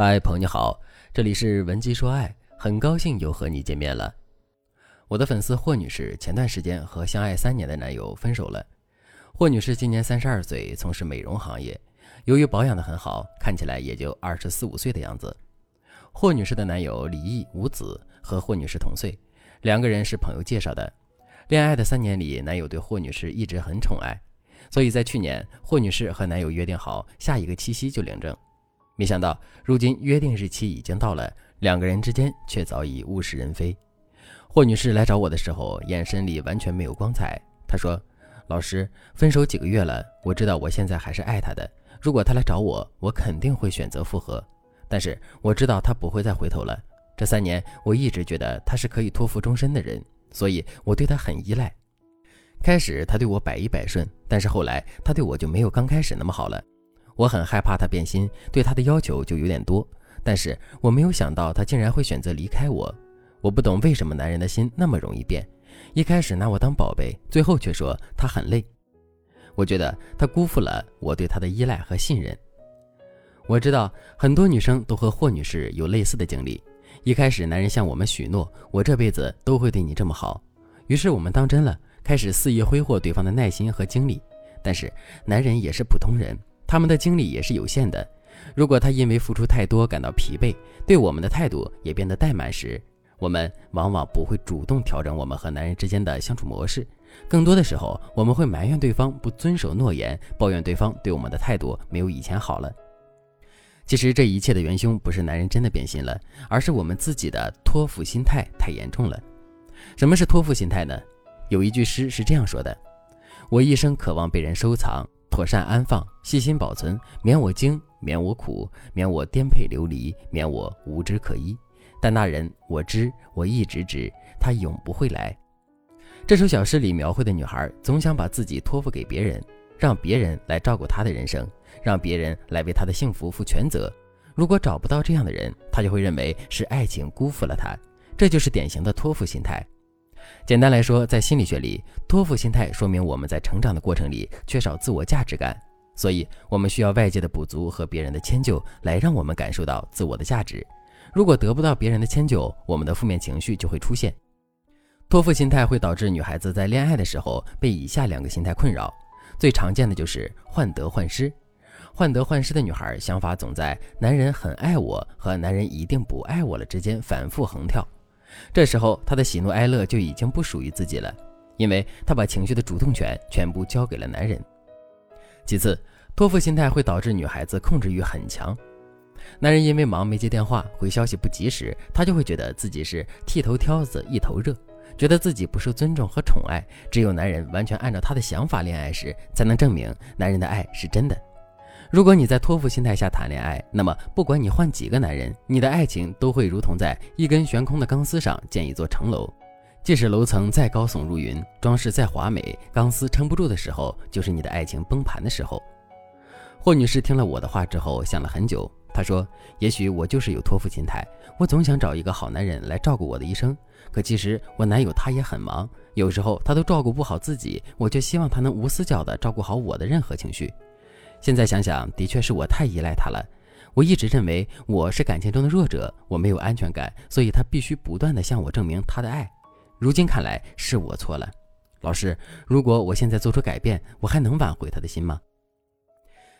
嗨，朋友你好，这里是文姬说爱，很高兴又和你见面了。我的粉丝霍女士前段时间和相爱三年的男友分手了。霍女士今年三十二岁，从事美容行业，由于保养的很好，看起来也就二十四五岁的样子。霍女士的男友李毅无子，和霍女士同岁，两个人是朋友介绍的。恋爱的三年里，男友对霍女士一直很宠爱，所以在去年，霍女士和男友约定好下一个七夕就领证。没想到，如今约定日期已经到了，两个人之间却早已物是人非。霍女士来找我的时候，眼神里完全没有光彩。她说：“老师，分手几个月了，我知道我现在还是爱他的。如果他来找我，我肯定会选择复合。但是我知道他不会再回头了。这三年，我一直觉得他是可以托付终身的人，所以我对他很依赖。开始他对我百依百顺，但是后来他对我就没有刚开始那么好了。”我很害怕他变心，对他的要求就有点多。但是我没有想到他竟然会选择离开我。我不懂为什么男人的心那么容易变，一开始拿我当宝贝，最后却说他很累。我觉得他辜负了我对他的依赖和信任。我知道很多女生都和霍女士有类似的经历。一开始男人向我们许诺，我这辈子都会对你这么好，于是我们当真了，开始肆意挥霍对方的耐心和精力。但是男人也是普通人。他们的精力也是有限的，如果他因为付出太多感到疲惫，对我们的态度也变得怠慢时，我们往往不会主动调整我们和男人之间的相处模式，更多的时候我们会埋怨对方不遵守诺言，抱怨对方对我们的态度没有以前好了。其实这一切的元凶不是男人真的变心了，而是我们自己的托付心态太严重了。什么是托付心态呢？有一句诗是这样说的：“我一生渴望被人收藏。”妥善安放，细心保存，免我惊，免我苦，免我颠沛流离，免我无枝可依。但那人我知，我一直知，他永不会来。这首小诗里描绘的女孩，总想把自己托付给别人，让别人来照顾她的人生，让别人来为她的幸福负全责。如果找不到这样的人，她就会认为是爱情辜负了她，这就是典型的托付心态。简单来说，在心理学里，托付心态说明我们在成长的过程里缺少自我价值感，所以我们需要外界的补足和别人的迁就来让我们感受到自我的价值。如果得不到别人的迁就，我们的负面情绪就会出现。托付心态会导致女孩子在恋爱的时候被以下两个心态困扰，最常见的就是患得患失。患得患失的女孩想法总在“男人很爱我”和“男人一定不爱我了”之间反复横跳。这时候，她的喜怒哀乐就已经不属于自己了，因为她把情绪的主动权全部交给了男人。其次，托付心态会导致女孩子控制欲很强。男人因为忙没接电话，回消息不及时，她就会觉得自己是剃头挑子一头热，觉得自己不受尊重和宠爱。只有男人完全按照她的想法恋爱时，才能证明男人的爱是真的。如果你在托付心态下谈恋爱，那么不管你换几个男人，你的爱情都会如同在一根悬空的钢丝上建一座城楼。即使楼层再高耸入云，装饰再华美，钢丝撑不住的时候，就是你的爱情崩盘的时候。霍女士听了我的话之后，想了很久。她说：“也许我就是有托付心态，我总想找一个好男人来照顾我的一生。可其实我男友他也很忙，有时候他都照顾不好自己，我却希望他能无死角地照顾好我的任何情绪。”现在想想，的确是我太依赖他了。我一直认为我是感情中的弱者，我没有安全感，所以他必须不断的向我证明他的爱。如今看来是我错了。老师，如果我现在做出改变，我还能挽回他的心吗？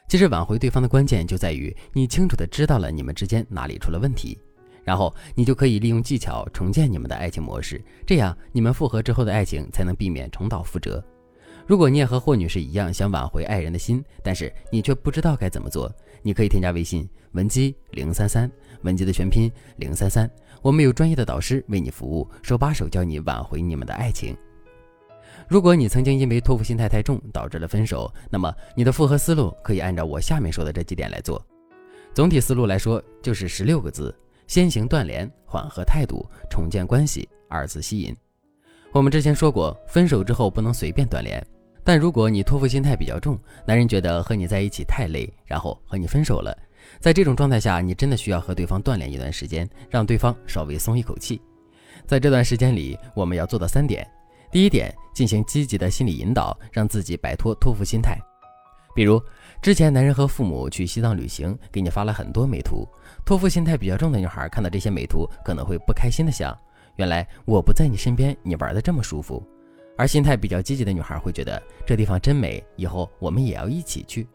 其实挽回对方的关键就在于你清楚的知道了你们之间哪里出了问题，然后你就可以利用技巧重建你们的爱情模式，这样你们复合之后的爱情才能避免重蹈覆辙。如果你也和霍女士一样想挽回爱人的心，但是你却不知道该怎么做，你可以添加微信文姬零三三，文姬的全拼零三三，我们有专业的导师为你服务，手把手教你挽回你们的爱情。如果你曾经因为托付心态太重导致了分手，那么你的复合思路可以按照我下面说的这几点来做。总体思路来说就是十六个字：先行断联，缓和态度，重建关系，二次吸引。我们之前说过，分手之后不能随便断联。但如果你托付心态比较重，男人觉得和你在一起太累，然后和你分手了，在这种状态下，你真的需要和对方断联一段时间，让对方稍微松一口气。在这段时间里，我们要做到三点：第一点，进行积极的心理引导，让自己摆脱托付心态，比如，之前男人和父母去西藏旅行，给你发了很多美图。托付心态比较重的女孩看到这些美图，可能会不开心的想：原来我不在你身边，你玩的这么舒服。而心态比较积极的女孩会觉得这地方真美，以后我们也要一起去。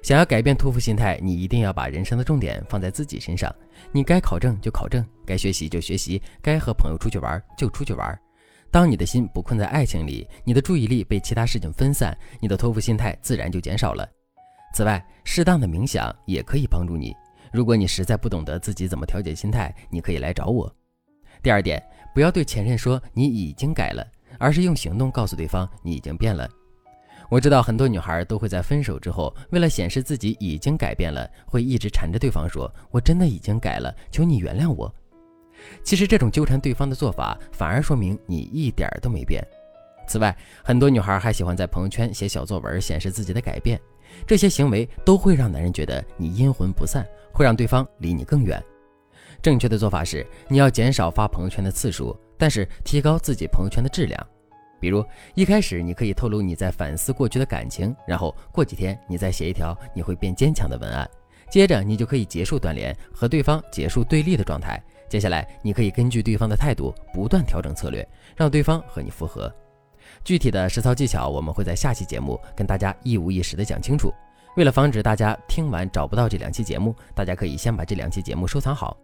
想要改变托付心态，你一定要把人生的重点放在自己身上。你该考证就考证，该学习就学习，该和朋友出去玩就出去玩。当你的心不困在爱情里，你的注意力被其他事情分散，你的托付心态自然就减少了。此外，适当的冥想也可以帮助你。如果你实在不懂得自己怎么调节心态，你可以来找我。第二点，不要对前任说你已经改了，而是用行动告诉对方你已经变了。我知道很多女孩都会在分手之后，为了显示自己已经改变了，会一直缠着对方说：“我真的已经改了，求你原谅我。”其实这种纠缠对方的做法，反而说明你一点都没变。此外，很多女孩还喜欢在朋友圈写小作文，显示自己的改变。这些行为都会让男人觉得你阴魂不散，会让对方离你更远。正确的做法是，你要减少发朋友圈的次数，但是提高自己朋友圈的质量。比如，一开始你可以透露你在反思过去的感情，然后过几天你再写一条你会变坚强的文案，接着你就可以结束断联，和对方结束对立的状态。接下来，你可以根据对方的态度不断调整策略，让对方和你复合。具体的实操技巧，我们会在下期节目跟大家一五一十的讲清楚。为了防止大家听完找不到这两期节目，大家可以先把这两期节目收藏好。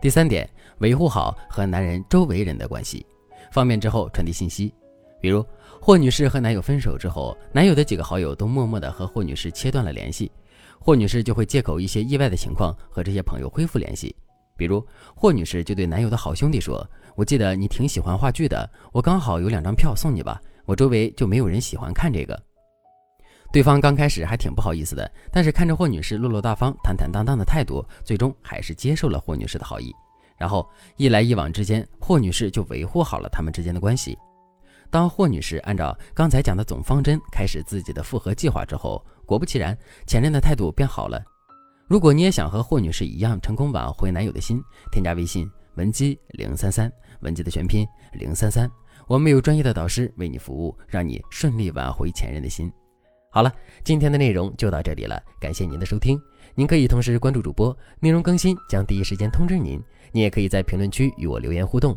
第三点，维护好和男人周围人的关系，方便之后传递信息。比如，霍女士和男友分手之后，男友的几个好友都默默地和霍女士切断了联系，霍女士就会借口一些意外的情况和这些朋友恢复联系。比如，霍女士就对男友的好兄弟说：“我记得你挺喜欢话剧的，我刚好有两张票送你吧。我周围就没有人喜欢看这个。”对方刚开始还挺不好意思的，但是看着霍女士落落大方、坦坦荡荡的态度，最终还是接受了霍女士的好意。然后一来一往之间，霍女士就维护好了他们之间的关系。当霍女士按照刚才讲的总方针开始自己的复合计划之后，果不其然，前任的态度变好了。如果你也想和霍女士一样成功挽回男友的心，添加微信文姬零三三，文姬的全拼零三三，我们有专业的导师为你服务，让你顺利挽回前任的心。好了，今天的内容就到这里了，感谢您的收听。您可以同时关注主播，内容更新将第一时间通知您。您也可以在评论区与我留言互动，